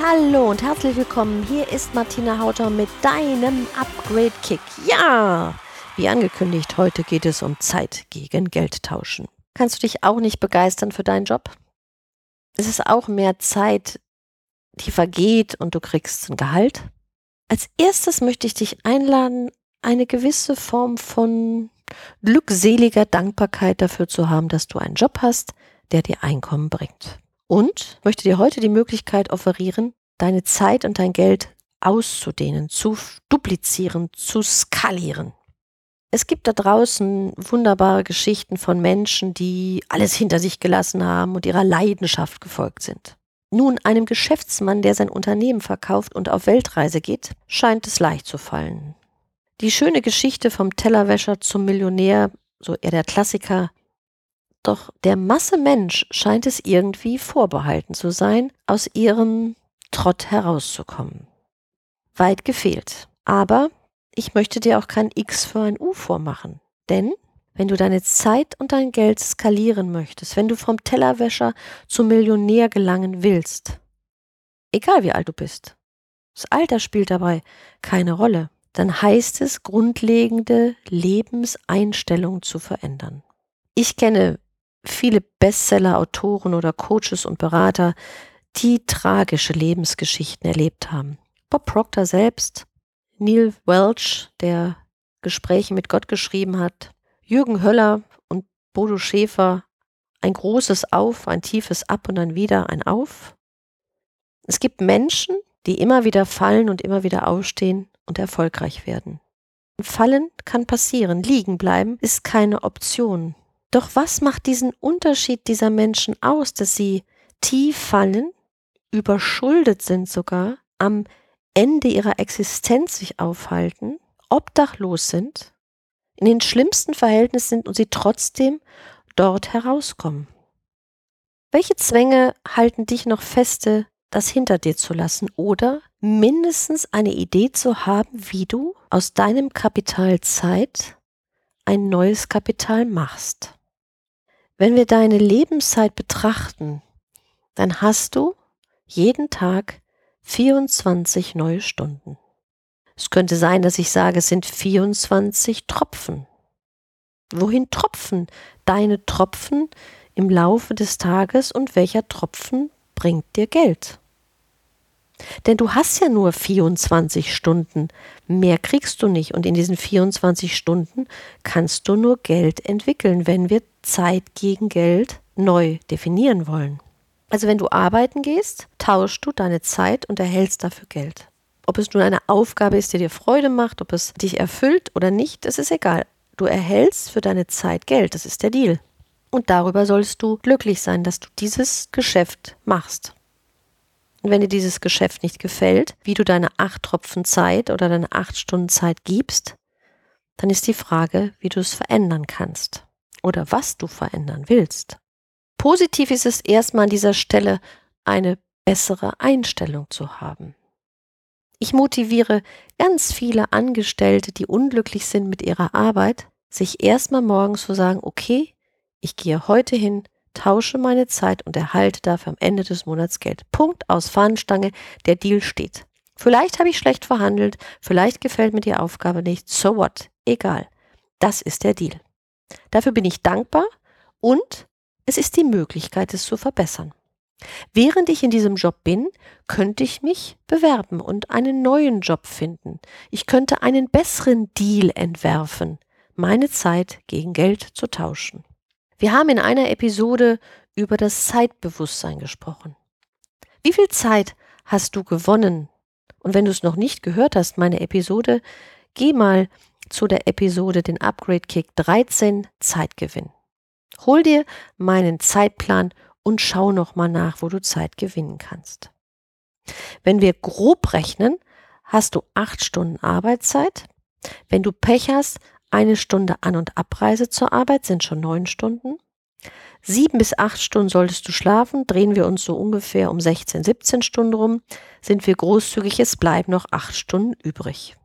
Hallo und herzlich willkommen. Hier ist Martina Hauter mit deinem Upgrade Kick. Ja, wie angekündigt, heute geht es um Zeit gegen Geld tauschen. Kannst du dich auch nicht begeistern für deinen Job? Es ist auch mehr Zeit, die vergeht und du kriegst ein Gehalt. Als erstes möchte ich dich einladen, eine gewisse Form von glückseliger Dankbarkeit dafür zu haben, dass du einen Job hast, der dir Einkommen bringt und möchte dir heute die Möglichkeit offerieren, deine Zeit und dein Geld auszudehnen, zu duplizieren, zu skalieren. Es gibt da draußen wunderbare Geschichten von Menschen, die alles hinter sich gelassen haben und ihrer Leidenschaft gefolgt sind. Nun, einem Geschäftsmann, der sein Unternehmen verkauft und auf Weltreise geht, scheint es leicht zu fallen. Die schöne Geschichte vom Tellerwäscher zum Millionär, so eher der Klassiker, doch der Masse Mensch scheint es irgendwie vorbehalten zu sein, aus ihrem Trott herauszukommen. Weit gefehlt. Aber ich möchte dir auch kein X für ein U vormachen. Denn wenn du deine Zeit und dein Geld skalieren möchtest, wenn du vom Tellerwäscher zum Millionär gelangen willst, egal wie alt du bist, das Alter spielt dabei keine Rolle, dann heißt es, grundlegende Lebenseinstellungen zu verändern. Ich kenne viele Bestseller-Autoren oder Coaches und Berater, die tragische Lebensgeschichten erlebt haben. Bob Proctor selbst, Neil Welch, der Gespräche mit Gott geschrieben hat, Jürgen Höller und Bodo Schäfer, ein großes Auf, ein tiefes Ab und dann wieder ein Auf. Es gibt Menschen, die immer wieder fallen und immer wieder aufstehen und erfolgreich werden. Fallen kann passieren, liegen bleiben ist keine Option. Doch was macht diesen Unterschied dieser Menschen aus, dass sie tief fallen, überschuldet sind sogar, am Ende ihrer Existenz sich aufhalten, obdachlos sind, in den schlimmsten Verhältnissen sind und sie trotzdem dort herauskommen? Welche Zwänge halten dich noch feste, das hinter dir zu lassen oder mindestens eine Idee zu haben, wie du aus deinem Kapital Zeit ein neues Kapital machst? Wenn wir deine Lebenszeit betrachten, dann hast du jeden Tag 24 neue Stunden. Es könnte sein, dass ich sage, es sind 24 Tropfen. Wohin tropfen deine Tropfen im Laufe des Tages und welcher Tropfen bringt dir Geld? Denn du hast ja nur 24 Stunden, mehr kriegst du nicht und in diesen 24 Stunden kannst du nur Geld entwickeln, wenn wir Zeit gegen Geld neu definieren wollen. Also wenn du arbeiten gehst, tauschst du deine Zeit und erhältst dafür Geld. Ob es nun eine Aufgabe ist, die dir Freude macht, ob es dich erfüllt oder nicht, das ist egal. Du erhältst für deine Zeit Geld, das ist der Deal. Und darüber sollst du glücklich sein, dass du dieses Geschäft machst. Und wenn dir dieses Geschäft nicht gefällt, wie du deine acht Tropfen Zeit oder deine acht Stunden Zeit gibst, dann ist die Frage, wie du es verändern kannst oder was du verändern willst. Positiv ist es erstmal an dieser Stelle, eine bessere Einstellung zu haben. Ich motiviere ganz viele Angestellte, die unglücklich sind mit ihrer Arbeit, sich erstmal morgens zu sagen, okay, ich gehe heute hin, tausche meine Zeit und erhalte dafür am Ende des Monats Geld. Punkt aus Fahnenstange, der Deal steht. Vielleicht habe ich schlecht verhandelt, vielleicht gefällt mir die Aufgabe nicht, so what, egal. Das ist der Deal. Dafür bin ich dankbar und es ist die Möglichkeit, es zu verbessern. Während ich in diesem Job bin, könnte ich mich bewerben und einen neuen Job finden. Ich könnte einen besseren Deal entwerfen, meine Zeit gegen Geld zu tauschen. Wir haben in einer Episode über das Zeitbewusstsein gesprochen. Wie viel Zeit hast du gewonnen? Und wenn du es noch nicht gehört hast, meine Episode, geh mal zu der Episode den Upgrade Kick 13 Zeitgewinn. Hol dir meinen Zeitplan und schau noch mal nach, wo du Zeit gewinnen kannst. Wenn wir grob rechnen, hast du acht Stunden Arbeitszeit, Wenn du Pech hast, eine Stunde An- und Abreise zur Arbeit sind schon neun Stunden. Sieben bis acht Stunden solltest du schlafen. Drehen wir uns so ungefähr um 16, 17 Stunden rum, sind wir großzügig. Es bleiben noch acht Stunden übrig.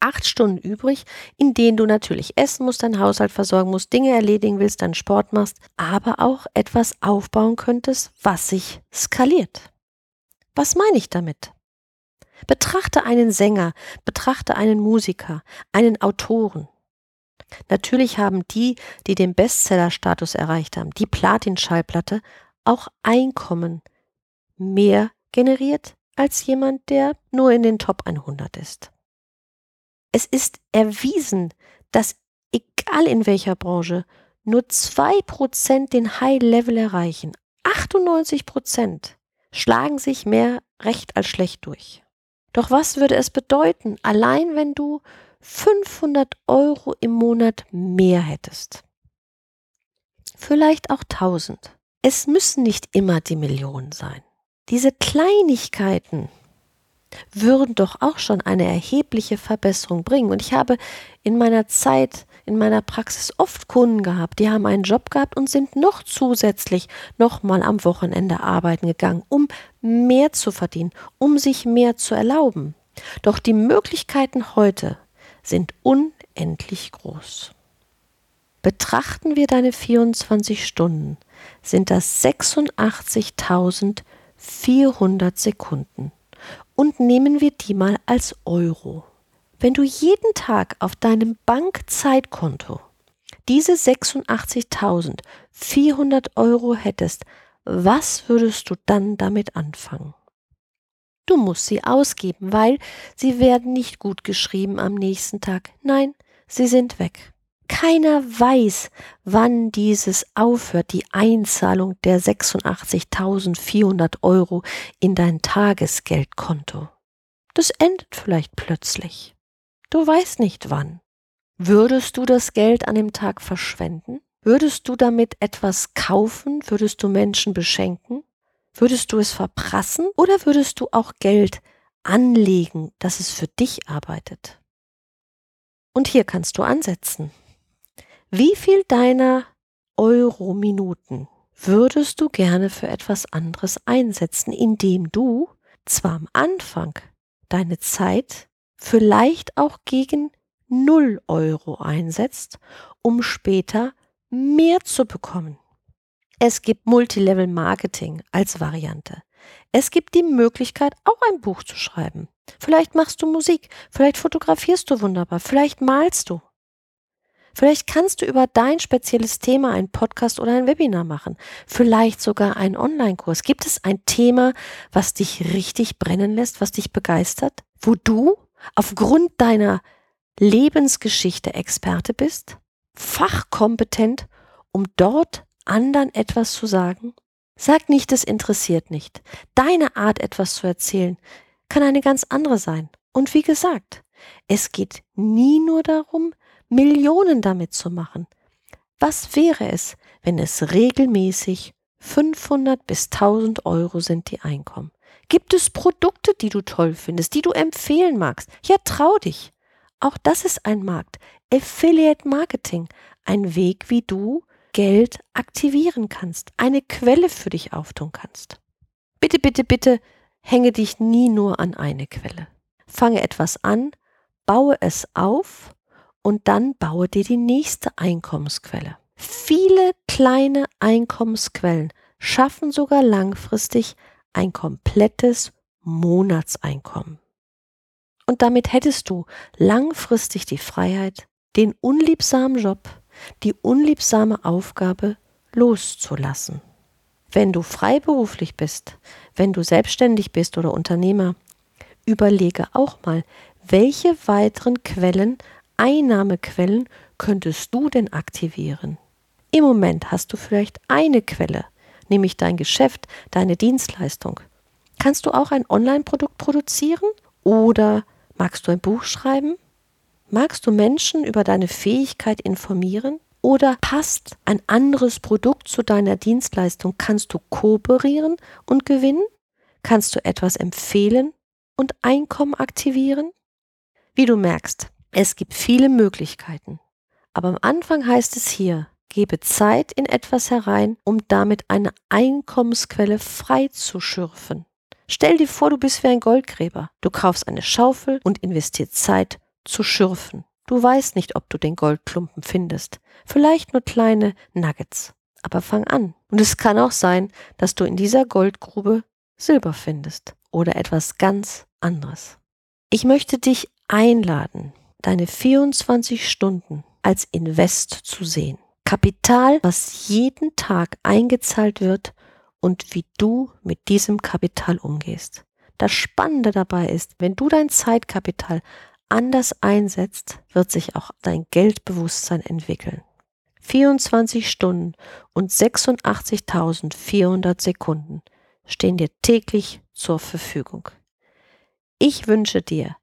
Acht Stunden übrig, in denen du natürlich essen musst, deinen Haushalt versorgen musst, Dinge erledigen willst, deinen Sport machst, aber auch etwas aufbauen könntest, was sich skaliert. Was meine ich damit? Betrachte einen Sänger, betrachte einen Musiker, einen Autoren. Natürlich haben die, die den Bestseller-Status erreicht haben, die Platin-Schallplatte, auch Einkommen mehr generiert als jemand, der nur in den Top 100 ist. Es ist erwiesen, dass egal in welcher Branche nur 2% den High-Level erreichen. 98% schlagen sich mehr recht als schlecht durch. Doch was würde es bedeuten, allein wenn du 500 Euro im Monat mehr hättest? Vielleicht auch 1000. Es müssen nicht immer die Millionen sein. Diese Kleinigkeiten würden doch auch schon eine erhebliche Verbesserung bringen. Und ich habe in meiner Zeit, in meiner Praxis oft Kunden gehabt, die haben einen Job gehabt und sind noch zusätzlich nochmal am Wochenende arbeiten gegangen, um mehr zu verdienen, um sich mehr zu erlauben. Doch die Möglichkeiten heute sind unendlich groß. Betrachten wir deine 24 Stunden, sind das 86.400 Sekunden und nehmen wir die mal als Euro. Wenn du jeden Tag auf deinem Bankzeitkonto diese 86.400 Euro hättest, was würdest du dann damit anfangen? Du musst sie ausgeben, weil sie werden nicht gut geschrieben am nächsten Tag. Nein, sie sind weg. Keiner weiß, wann dieses aufhört, die Einzahlung der 86.400 Euro in dein Tagesgeldkonto. Das endet vielleicht plötzlich. Du weißt nicht wann. Würdest du das Geld an dem Tag verschwenden? Würdest du damit etwas kaufen? Würdest du Menschen beschenken? Würdest du es verprassen? Oder würdest du auch Geld anlegen, dass es für dich arbeitet? Und hier kannst du ansetzen. Wie viel deiner Euro-Minuten würdest du gerne für etwas anderes einsetzen, indem du zwar am Anfang deine Zeit vielleicht auch gegen 0 Euro einsetzt, um später mehr zu bekommen. Es gibt Multilevel Marketing als Variante. Es gibt die Möglichkeit, auch ein Buch zu schreiben. Vielleicht machst du Musik, vielleicht fotografierst du wunderbar, vielleicht malst du. Vielleicht kannst du über dein spezielles Thema einen Podcast oder ein Webinar machen. Vielleicht sogar einen Online-Kurs. Gibt es ein Thema, was dich richtig brennen lässt, was dich begeistert? Wo du aufgrund deiner Lebensgeschichte Experte bist? Fachkompetent, um dort anderen etwas zu sagen? Sag nicht, es interessiert nicht. Deine Art, etwas zu erzählen, kann eine ganz andere sein. Und wie gesagt, es geht nie nur darum, Millionen damit zu machen. Was wäre es, wenn es regelmäßig 500 bis 1000 Euro sind die Einkommen? Gibt es Produkte, die du toll findest, die du empfehlen magst? Ja, trau dich. Auch das ist ein Markt. Affiliate Marketing. Ein Weg, wie du Geld aktivieren kannst, eine Quelle für dich auftun kannst. Bitte, bitte, bitte hänge dich nie nur an eine Quelle. Fange etwas an, baue es auf und dann baue dir die nächste Einkommensquelle. Viele kleine Einkommensquellen schaffen sogar langfristig ein komplettes Monatseinkommen. Und damit hättest du langfristig die Freiheit, den unliebsamen Job, die unliebsame Aufgabe loszulassen. Wenn du freiberuflich bist, wenn du selbstständig bist oder Unternehmer, überlege auch mal, welche weiteren Quellen Einnahmequellen könntest du denn aktivieren? Im Moment hast du vielleicht eine Quelle, nämlich dein Geschäft, deine Dienstleistung. Kannst du auch ein Online-Produkt produzieren? Oder magst du ein Buch schreiben? Magst du Menschen über deine Fähigkeit informieren? Oder passt ein anderes Produkt zu deiner Dienstleistung? Kannst du kooperieren und gewinnen? Kannst du etwas empfehlen und Einkommen aktivieren? Wie du merkst, Es gibt viele Möglichkeiten. Aber am Anfang heißt es hier, gebe Zeit in etwas herein, um damit eine Einkommensquelle frei zu schürfen. Stell dir vor, du bist wie ein Goldgräber. Du kaufst eine Schaufel und investierst Zeit zu schürfen. Du weißt nicht, ob du den Goldklumpen findest. Vielleicht nur kleine Nuggets. Aber fang an. Und es kann auch sein, dass du in dieser Goldgrube Silber findest oder etwas ganz anderes. Ich möchte dich einladen, deine 24 Stunden als Invest zu sehen. Kapital, was jeden Tag eingezahlt wird und wie du mit diesem Kapital umgehst. Das Spannende dabei ist, wenn du dein Zeitkapital anders einsetzt, wird sich auch dein Geldbewusstsein entwickeln. 24 Stunden und 86.400 Sekunden stehen dir täglich zur Verfügung. Ich wünsche dir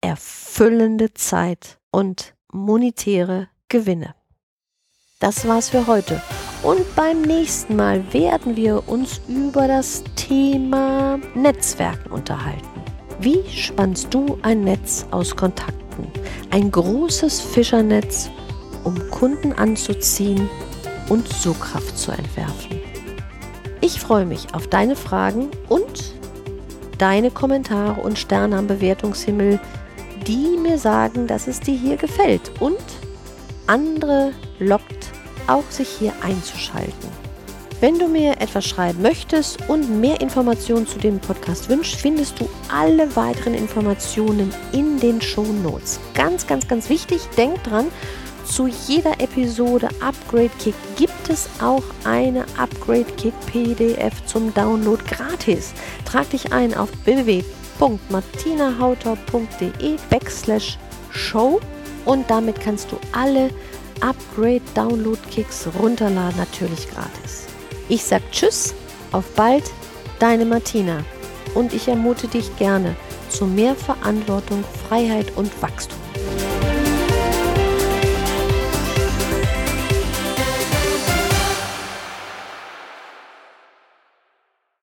erfüllende Zeit und monetäre Gewinne. Das war's für heute. Und beim nächsten Mal werden wir uns über das Thema Netzwerken unterhalten. Wie spannst du ein Netz aus Kontakten? Ein großes Fischernetz, um Kunden anzuziehen und Sogkraft zu entwerfen. Ich freue mich auf deine Fragen und deine Kommentare und Sterne am Bewertungshimmel, die mir sagen, dass es dir hier gefällt und andere lockt auch sich hier einzuschalten. Wenn du mir etwas schreiben möchtest und mehr Informationen zu dem Podcast wünschst, findest du alle weiteren Informationen in den Show Notes. Ganz, ganz, ganz wichtig, denk dran, zu jeder Episode Upgrade Kick gibt es auch eine Upgrade Kick PDF zum Download gratis. Trag dich ein auf www.martinahauter.de backslash show und damit kannst du alle Upgrade Download Kicks runterladen, natürlich gratis. Ich sag Tschüss, auf bald, deine Martina. Und ich ermute dich gerne zu mehr Verantwortung, Freiheit und Wachstum.